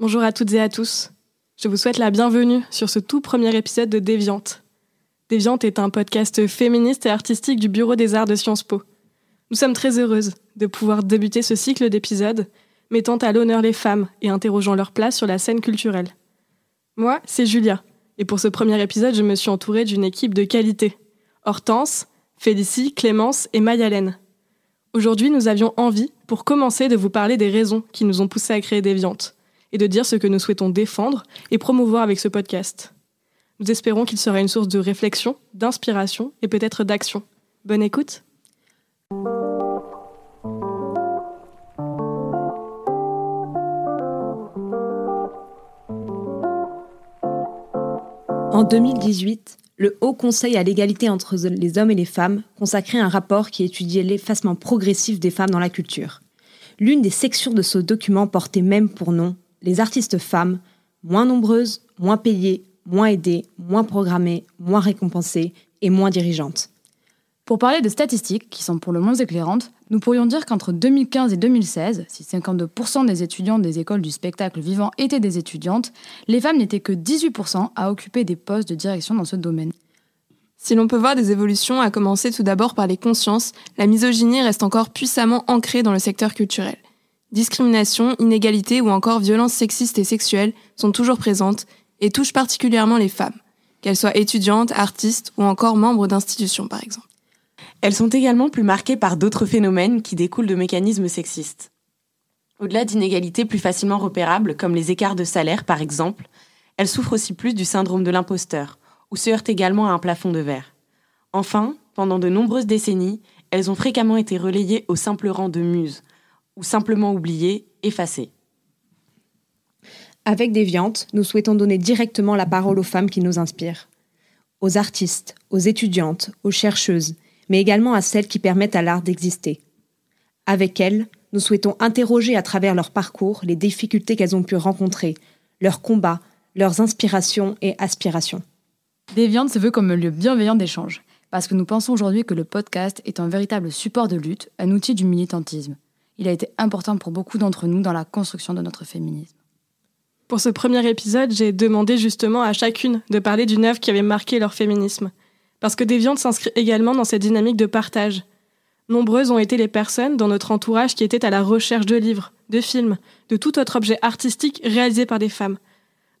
Bonjour à toutes et à tous. Je vous souhaite la bienvenue sur ce tout premier épisode de Déviante. Déviante est un podcast féministe et artistique du Bureau des Arts de Sciences Po. Nous sommes très heureuses de pouvoir débuter ce cycle d'épisodes mettant à l'honneur les femmes et interrogeant leur place sur la scène culturelle. Moi, c'est Julia, et pour ce premier épisode, je me suis entourée d'une équipe de qualité. Hortense, Félicie, Clémence et Mayalène. Aujourd'hui, nous avions envie, pour commencer, de vous parler des raisons qui nous ont poussés à créer Déviante, et de dire ce que nous souhaitons défendre et promouvoir avec ce podcast. Nous espérons qu'il sera une source de réflexion, d'inspiration et peut-être d'action. Bonne écoute En 2018, le Haut Conseil à l'égalité entre les hommes et les femmes consacrait un rapport qui étudiait l'effacement progressif des femmes dans la culture. L'une des sections de ce document portait même pour nom les artistes femmes, moins nombreuses, moins payées, moins aidées, moins programmées, moins récompensées et moins dirigeantes. Pour parler de statistiques, qui sont pour le moins éclairantes, nous pourrions dire qu'entre 2015 et 2016, si 52% des étudiantes des écoles du spectacle vivant étaient des étudiantes, les femmes n'étaient que 18% à occuper des postes de direction dans ce domaine. Si l'on peut voir des évolutions, à commencer tout d'abord par les consciences, la misogynie reste encore puissamment ancrée dans le secteur culturel. Discrimination, inégalité ou encore violences sexistes et sexuelles sont toujours présentes et touchent particulièrement les femmes, qu'elles soient étudiantes, artistes ou encore membres d'institutions par exemple. Elles sont également plus marquées par d'autres phénomènes qui découlent de mécanismes sexistes. Au-delà d'inégalités plus facilement repérables, comme les écarts de salaire par exemple, elles souffrent aussi plus du syndrome de l'imposteur, ou se heurtent également à un plafond de verre. Enfin, pendant de nombreuses décennies, elles ont fréquemment été relayées au simple rang de muses, ou simplement oubliées, effacées. Avec Déviante, nous souhaitons donner directement la parole aux femmes qui nous inspirent. Aux artistes, aux étudiantes, aux chercheuses, mais également à celles qui permettent à l'art d'exister. Avec elles, nous souhaitons interroger à travers leur parcours les difficultés qu'elles ont pu rencontrer, leurs combats, leurs inspirations et aspirations. Déviante se veut comme un lieu bienveillant d'échange, parce que nous pensons aujourd'hui que le podcast est un véritable support de lutte, un outil du militantisme. Il a été important pour beaucoup d'entre nous dans la construction de notre féminisme. Pour ce premier épisode, j'ai demandé justement à chacune de parler d'une œuvre qui avait marqué leur féminisme. Parce que Déviante s'inscrit également dans cette dynamique de partage. Nombreuses ont été les personnes dans notre entourage qui étaient à la recherche de livres, de films, de tout autre objet artistique réalisé par des femmes.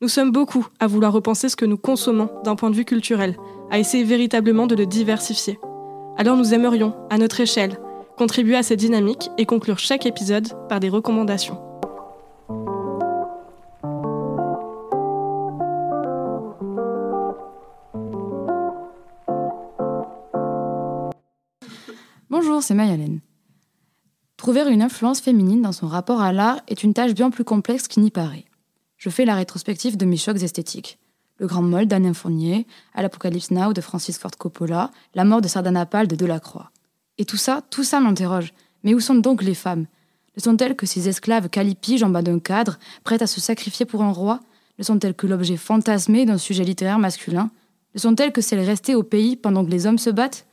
Nous sommes beaucoup à vouloir repenser ce que nous consommons d'un point de vue culturel, à essayer véritablement de le diversifier. Alors nous aimerions, à notre échelle, contribuer à cette dynamique et conclure chaque épisode par des recommandations. Bonjour, c'est Mayalène. Trouver une influence féminine dans son rapport à l'art est une tâche bien plus complexe qu'il n'y paraît. Je fais la rétrospective de mes chocs esthétiques. Le Grand Moll d'Anne Fournier, À l'Apocalypse Now de Francis Ford Coppola, La mort de Sardanapale de Delacroix. Et tout ça, tout ça m'interroge. Mais où sont donc les femmes? Ne sont-elles que ces esclaves calipiges en bas d'un cadre, prêtes à se sacrifier pour un roi? Ne sont-elles que l'objet fantasmé d'un sujet littéraire masculin? Ne sont-elles que celles restées au pays pendant que les hommes se battent?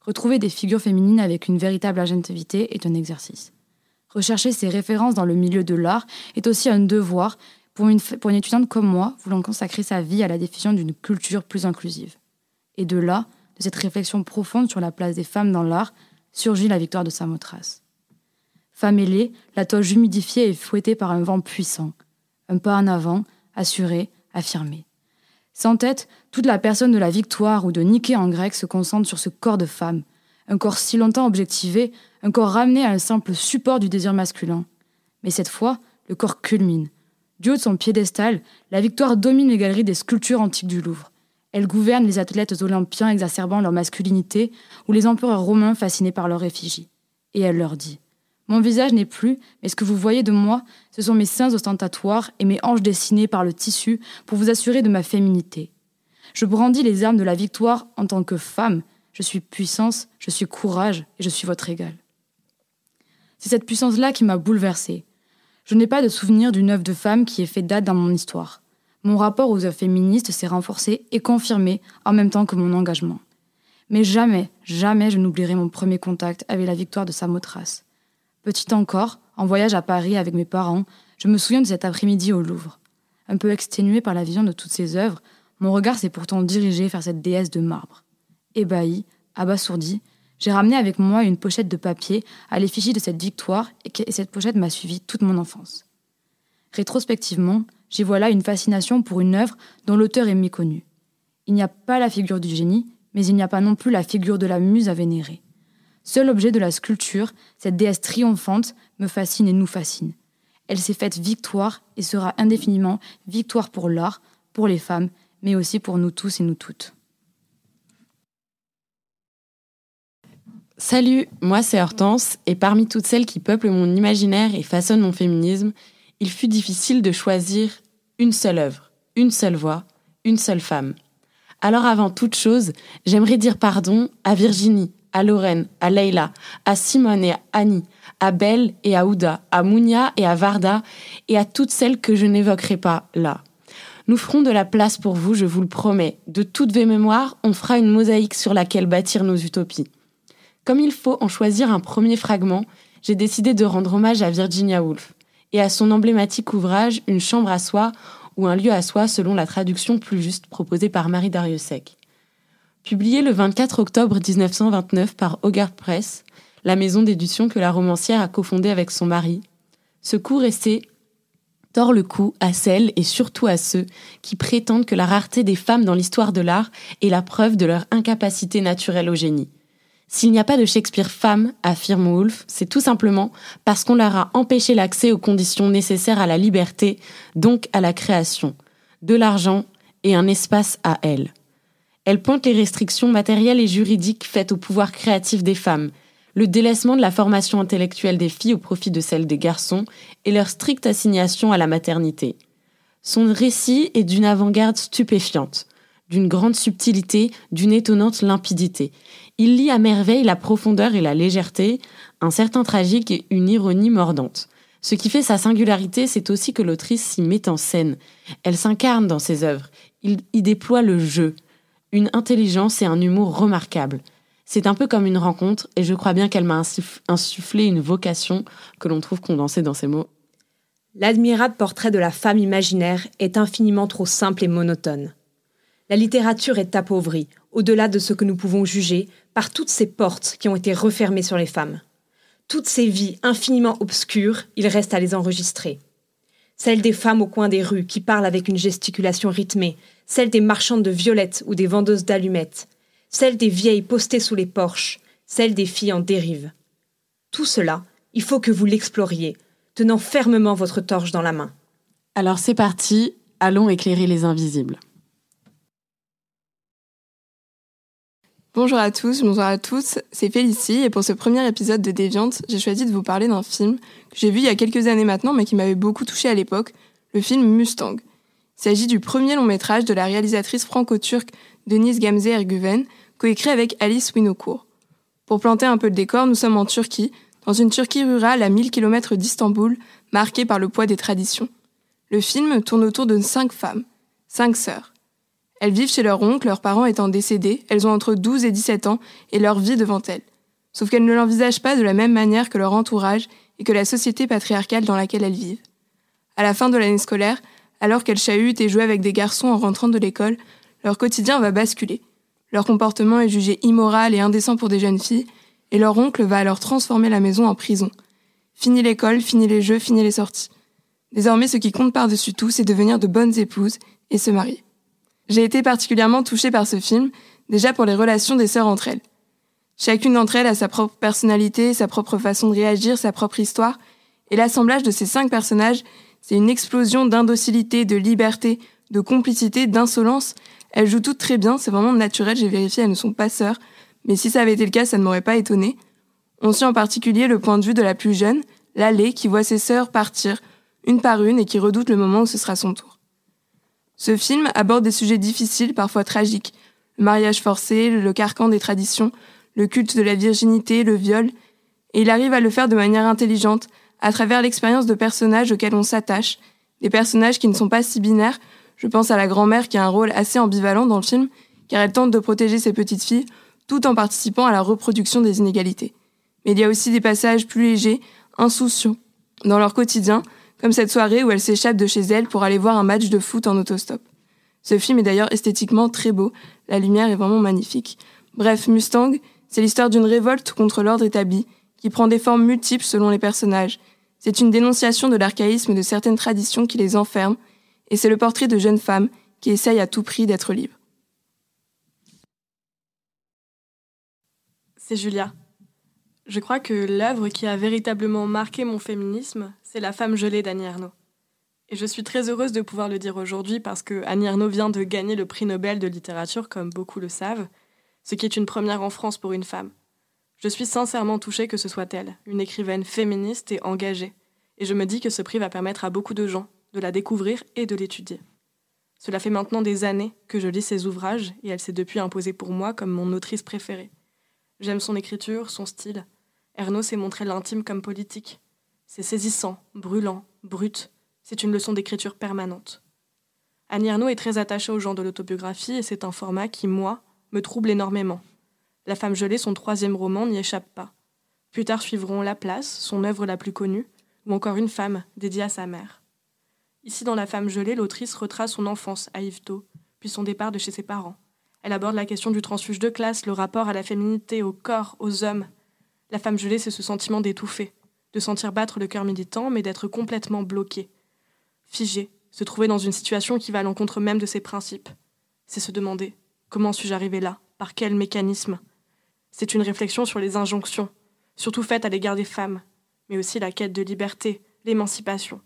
Retrouver des figures féminines avec une véritable agentivité est un exercice. Rechercher ces références dans le milieu de l'art est aussi un devoir pour une, étudiante comme moi voulant consacrer sa vie à la diffusion d'une culture plus inclusive. Et de là, de cette réflexion profonde sur la place des femmes dans l'art, surgit la victoire de Samothrace. Femme ailée, la toge humidifiée est fouettée par un vent puissant. Un pas en avant, assuré, affirmé. Sans tête, toute la personne de la victoire ou de Nike en grec se concentre sur ce corps de femme, un corps si longtemps objectivé, un corps ramené à un simple support du désir masculin. Mais cette fois, le corps culmine. Du haut de son piédestal, la victoire domine les galeries des sculptures antiques du Louvre. Elle gouverne les athlètes olympiens exacerbant leur masculinité ou les empereurs romains fascinés par leur effigie. Et elle leur dit Mon visage n'est plus, mais ce que vous voyez de moi, ce sont mes seins ostentatoires et mes hanches dessinées par le tissu pour vous assurer de ma féminité. Je brandis les armes de la victoire en tant que femme. Je suis puissance, je suis courage et je suis votre égal. C'est cette puissance-là qui m'a bouleversée. Je n'ai pas de souvenir d'une œuvre de femme qui ait fait date dans mon histoire. Mon rapport aux œuvres féministes s'est renforcé et confirmé en même temps que mon engagement. Mais jamais, jamais je n'oublierai mon premier contact avec la victoire de Samothrace. Petite encore, en voyage à Paris avec mes parents, je me souviens de cet après-midi au Louvre. Un peu exténué par la vision de toutes ces œuvres, mon regard s'est pourtant dirigé vers cette déesse de marbre. Ébahi, abasourdi, j'ai ramené avec moi une pochette de papier à l'effigie de cette victoire et cette pochette m'a suivi toute mon enfance. Rétrospectivement, j'y vois là une fascination pour une œuvre dont l'auteur est méconnu. Il n'y a pas la figure du génie, mais il n'y a pas non plus la figure de la muse à vénérer. Seul objet de la sculpture, cette déesse triomphante, me fascine et nous fascine. Elle s'est faite victoire et sera indéfiniment victoire pour l'art, pour les femmes, mais aussi pour nous tous et nous toutes. Salut, moi c'est Hortense, et parmi toutes celles qui peuplent mon imaginaire et façonnent mon féminisme, il fut difficile de choisir une seule œuvre, une seule voix, une seule femme. Alors avant toute chose, j'aimerais dire pardon à Virginie, à Lorraine, à Leila, à Simone et à Annie, à Belle et à Ouda, à Mounia et à Varda, et à toutes celles que je n'évoquerai pas là. Nous ferons de la place pour vous, je vous le promets. De toutes vos mémoires, on fera une mosaïque sur laquelle bâtir nos utopies. Comme il faut en choisir un premier fragment, j'ai décidé de rendre hommage à Virginia Woolf et à son emblématique ouvrage Une chambre à soi ou un lieu à soi selon la traduction plus juste proposée par Marie Dariussec. Publié le 24 octobre 1929 par Hogarth Press, la maison d'édition que la romancière a cofondée avec son mari, ce court essai tord le cou à celles et surtout à ceux qui prétendent que la rareté des femmes dans l'histoire de l'art est la preuve de leur incapacité naturelle au génie. S'il n'y a pas de Shakespeare femme, affirme Woolf, c'est tout simplement parce qu'on leur a empêché l'accès aux conditions nécessaires à la liberté, donc à la création, de l'argent et un espace à elle. Elle pointe les restrictions matérielles et juridiques faites au pouvoir créatif des femmes, le délaissement de la formation intellectuelle des filles au profit de celle des garçons et leur stricte assignation à la maternité. Son récit est d'une avant-garde stupéfiante, d'une grande subtilité, d'une étonnante limpidité. Il lit à merveille la profondeur et la légèreté, un certain tragique et une ironie mordante. Ce qui fait sa singularité, c'est aussi que l'autrice s'y met en scène. Elle s'incarne dans ses œuvres. Il y déploie le jeu, une intelligence et un humour remarquables. C'est un peu comme une rencontre, et je crois bien qu'elle m'a insufflé une vocation que l'on trouve condensée dans ces mots. L'admirable portrait de la femme imaginaire est infiniment trop simple et monotone. La littérature est appauvrie, au-delà de ce que nous pouvons juger, par toutes ces portes qui ont été refermées sur les femmes. Toutes ces vies infiniment obscures, il reste à les enregistrer. Celles des femmes au coin des rues qui parlent avec une gesticulation rythmée, celles des marchandes de violettes ou des vendeuses d'allumettes, celles des vieilles postées sous les porches, celles des filles en dérive. Tout cela, il faut que vous l'exploriez, tenant fermement votre torche dans la main. Alors c'est parti, allons éclairer les invisibles. Bonjour à tous, bonjour à tous, c'est Félicie et pour ce premier épisode de Déviante, j'ai choisi de vous parler d'un film que j'ai vu il y a quelques années maintenant mais qui m'avait beaucoup touché à l'époque, le film Mustang. Il s'agit du premier long métrage de la réalisatrice franco-turque Denise Gamze Erguven, coécrit avec Alice Winocourt. Pour planter un peu le décor, nous sommes en Turquie, dans une Turquie rurale à 1000 km d'Istanbul, marquée par le poids des traditions. Le film tourne autour de cinq femmes, cinq sœurs. Elles vivent chez leur oncle, leurs parents étant décédés, elles ont entre 12 et 17 ans et leur vie devant elles. Sauf qu'elles ne l'envisagent pas de la même manière que leur entourage et que la société patriarcale dans laquelle elles vivent. À la fin de l'année scolaire, alors qu'elles chahutent et jouent avec des garçons en rentrant de l'école, leur quotidien va basculer. Leur comportement est jugé immoral et indécent pour des jeunes filles, et leur oncle va alors transformer la maison en prison. Fini l'école, fini les jeux, fini les sorties. Désormais, ce qui compte par-dessus tout, c'est devenir de bonnes épouses et se marier. J'ai été particulièrement touchée par ce film, déjà pour les relations des sœurs entre elles. Chacune d'entre elles a sa propre personnalité, sa propre façon de réagir, sa propre histoire, et l'assemblage de ces cinq personnages, c'est une explosion d'indocilité, de liberté, de complicité, d'insolence, Elles jouent toutes très bien, c'est vraiment naturel, j'ai vérifié, elles ne sont pas sœurs, mais si ça avait été le cas, ça ne m'aurait pas étonné. On suit en particulier le point de vue de la plus jeune, Lalé, qui voit ses sœurs partir, une par une, et qui redoute le moment où ce sera son tour. Ce film aborde des sujets difficiles, parfois tragiques. Le mariage forcé, le carcan des traditions, le culte de la virginité, le viol, et il arrive à le faire de manière intelligente, à travers l'expérience de personnages auxquels on s'attache, des personnages qui ne sont pas si binaires. Je pense à la grand-mère qui a un rôle assez ambivalent dans le film, car elle tente de protéger ses petites filles tout en participant à la reproduction des inégalités. Mais il y a aussi des passages plus légers, insouciants, dans leur quotidien, comme cette soirée où elle s'échappe de chez elle pour aller voir un match de foot en autostop. Ce film est d'ailleurs esthétiquement très beau, la lumière est vraiment magnifique. Bref, Mustang, c'est l'histoire d'une révolte contre l'ordre établi, qui prend des formes multiples selon les personnages. C'est une dénonciation de l'archaïsme de certaines traditions qui les enferment, et c'est le portrait de jeunes femmes qui essayent à tout prix d'être libres. C'est Julia. Je crois que l'œuvre qui a véritablement marqué mon féminisme, c'est La femme gelée d'Annie Ernaux. Et je suis très heureuse de pouvoir le dire aujourd'hui parce que Annie vient de gagner le prix Nobel de littérature, comme beaucoup le savent, ce qui est une première en France pour une femme. Je suis sincèrement touchée que ce soit elle, une écrivaine féministe et engagée, et je me dis que ce prix va permettre à beaucoup de gens de la découvrir et de l'étudier. Cela fait maintenant des années que je lis ses ouvrages et elle s'est depuis imposée pour moi comme mon autrice préférée. J'aime son écriture, son style. Ernaud s'est montré l'intime comme politique. C'est saisissant, brûlant, brut. C'est une leçon d'écriture permanente. Annie Ernaux est très attachée au genre de l'autobiographie et c'est un format qui, moi, me trouble énormément. La femme gelée, son troisième roman, n'y échappe pas. Plus tard suivront La Place, son œuvre la plus connue, ou encore Une femme, dédiée à sa mère. Ici, dans La femme gelée, l'autrice retrace son enfance à Yvetot, puis son départ de chez ses parents. Elle aborde la question du transfuge de classe, le rapport à la féminité, au corps, aux hommes. La femme gelée, c'est ce sentiment d'étouffer, de sentir battre le cœur militant, mais d'être complètement bloqué, figé, se trouver dans une situation qui va à l'encontre même de ses principes. C'est se demander comment suis-je arrivé là? Par quel mécanisme? C'est une réflexion sur les injonctions, surtout faites à l'égard des femmes, mais aussi la quête de liberté, l'émancipation.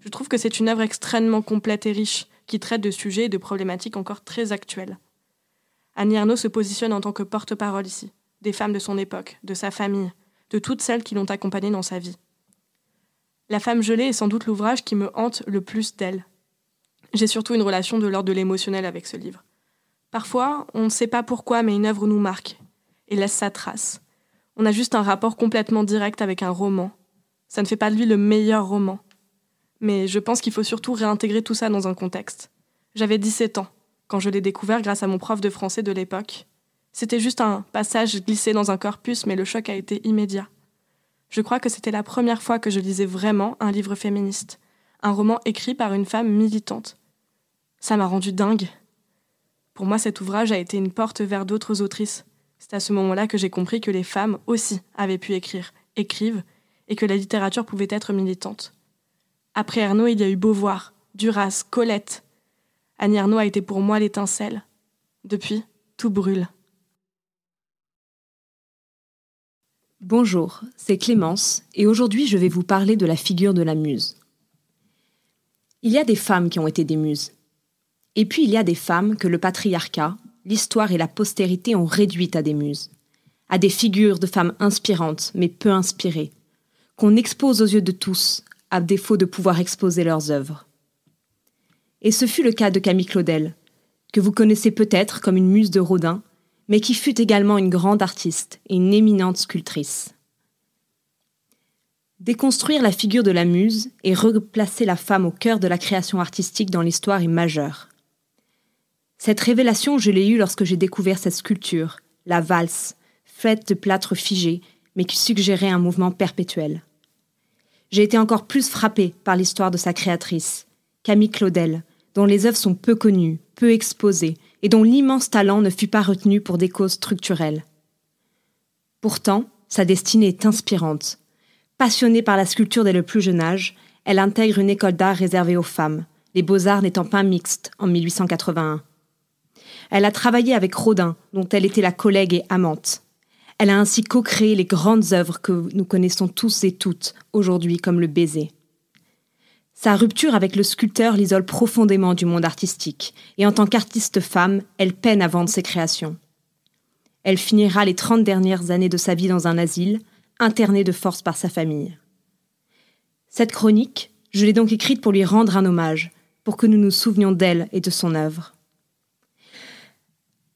Je trouve que c'est une œuvre extrêmement complète et riche, qui traite de sujets et de problématiques encore très actuelles. Annie Ernaux se positionne en tant que porte-parole ici, des femmes de son époque, de sa famille, de toutes celles qui l'ont accompagnée dans sa vie. La femme gelée est sans doute l'ouvrage qui me hante le plus d'elle. J'ai surtout une relation de l'ordre de l'émotionnel avec ce livre. Parfois, on ne sait pas pourquoi, mais une œuvre nous marque, et laisse sa trace. On a juste un rapport complètement direct avec un roman. Ça ne fait pas de lui le meilleur roman. Mais je pense qu'il faut surtout réintégrer tout ça dans un contexte. J'avais 17 ans, quand je l'ai découvert grâce à mon prof de français de l'époque. C'était juste un passage glissé dans un corpus, mais le choc a été immédiat. Je crois que c'était la première fois que je lisais vraiment un livre féministe, un roman écrit par une femme militante. Ça m'a rendu dingue. Pour moi, cet ouvrage a été une porte vers d'autres autrices, c'est à ce moment-là que j'ai compris que les femmes aussi avaient pu écrire, écrivent, et que la littérature pouvait être militante. Après Ernaud, il y a eu Beauvoir, Duras, Colette. Annie a été pour moi l'étincelle. Depuis, tout brûle. Bonjour, c'est Clémence, et aujourd'hui je vais vous parler de la figure de la muse. Il y a des femmes qui ont été des muses. Et puis il y a des femmes que le patriarcat, l'histoire et la postérité ont réduit à des muses, à des figures de femmes inspirantes mais peu inspirées, qu'on expose aux yeux de tous, à défaut de pouvoir exposer leurs œuvres. Et ce fut le cas de Camille Claudel, que vous connaissez peut-être comme une muse de Rodin, mais qui fut également une grande artiste et une éminente sculptrice. Déconstruire la figure de la muse et replacer la femme au cœur de la création artistique dans l'histoire est majeur. Cette révélation, je l'ai eue lorsque j'ai découvert cette sculpture, la valse, faite de plâtre figé, mais qui suggérait un mouvement perpétuel. J'ai été encore plus frappée par l'histoire de sa créatrice, Camille Claudel, dont les œuvres sont peu connues, peu exposées, et dont l'immense talent ne fut pas retenu pour des causes structurelles. Pourtant, sa destinée est inspirante. Passionnée par la sculpture dès le plus jeune âge, elle intègre une école d'art réservée aux femmes, les beaux-arts n'étant pas mixtes en 1881. Elle a travaillé avec Rodin, dont elle était la collègue et amante. Elle a ainsi co-créé les grandes œuvres que nous connaissons tous et toutes aujourd'hui comme le baiser. Sa rupture avec le sculpteur l'isole profondément du monde artistique, et en tant qu'artiste femme, elle peine à vendre ses créations. Elle finira les 30 dernières années de sa vie dans un asile, internée de force par sa famille. Cette chronique, je l'ai donc écrite pour lui rendre un hommage, pour que nous nous souvenions d'elle et de son œuvre.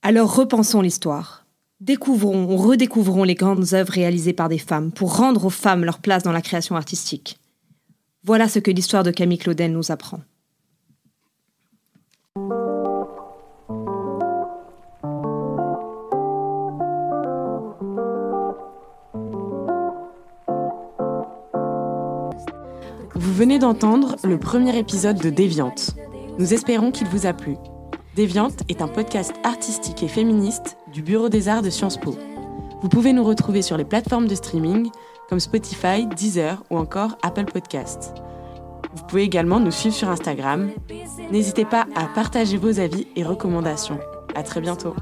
Alors repensons l'histoire. Découvrons ou redécouvrons les grandes œuvres réalisées par des femmes pour rendre aux femmes leur place dans la création artistique. Voilà ce que l'histoire de Camille Claudel nous apprend. Vous venez d'entendre le premier épisode de Déviante. Nous espérons qu'il vous a plu. Déviante est un podcast artistique et féministe du Bureau des Arts de Sciences Po. Vous pouvez nous retrouver sur les plateformes de streaming comme Spotify, Deezer ou encore Apple Podcasts. Vous pouvez également nous suivre sur Instagram. N'hésitez pas à partager vos avis et recommandations. À très bientôt.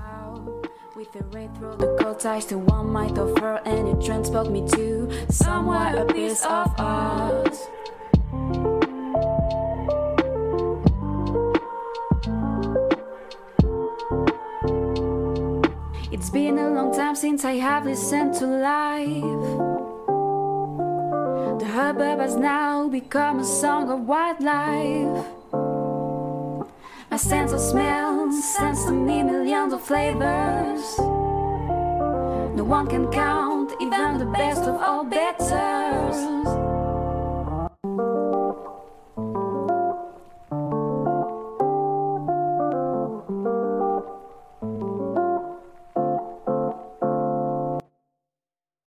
The hubbub has now become a song of wildlife. My sense of smell sends to me millions of flavors. No one can count, even the best of all betters.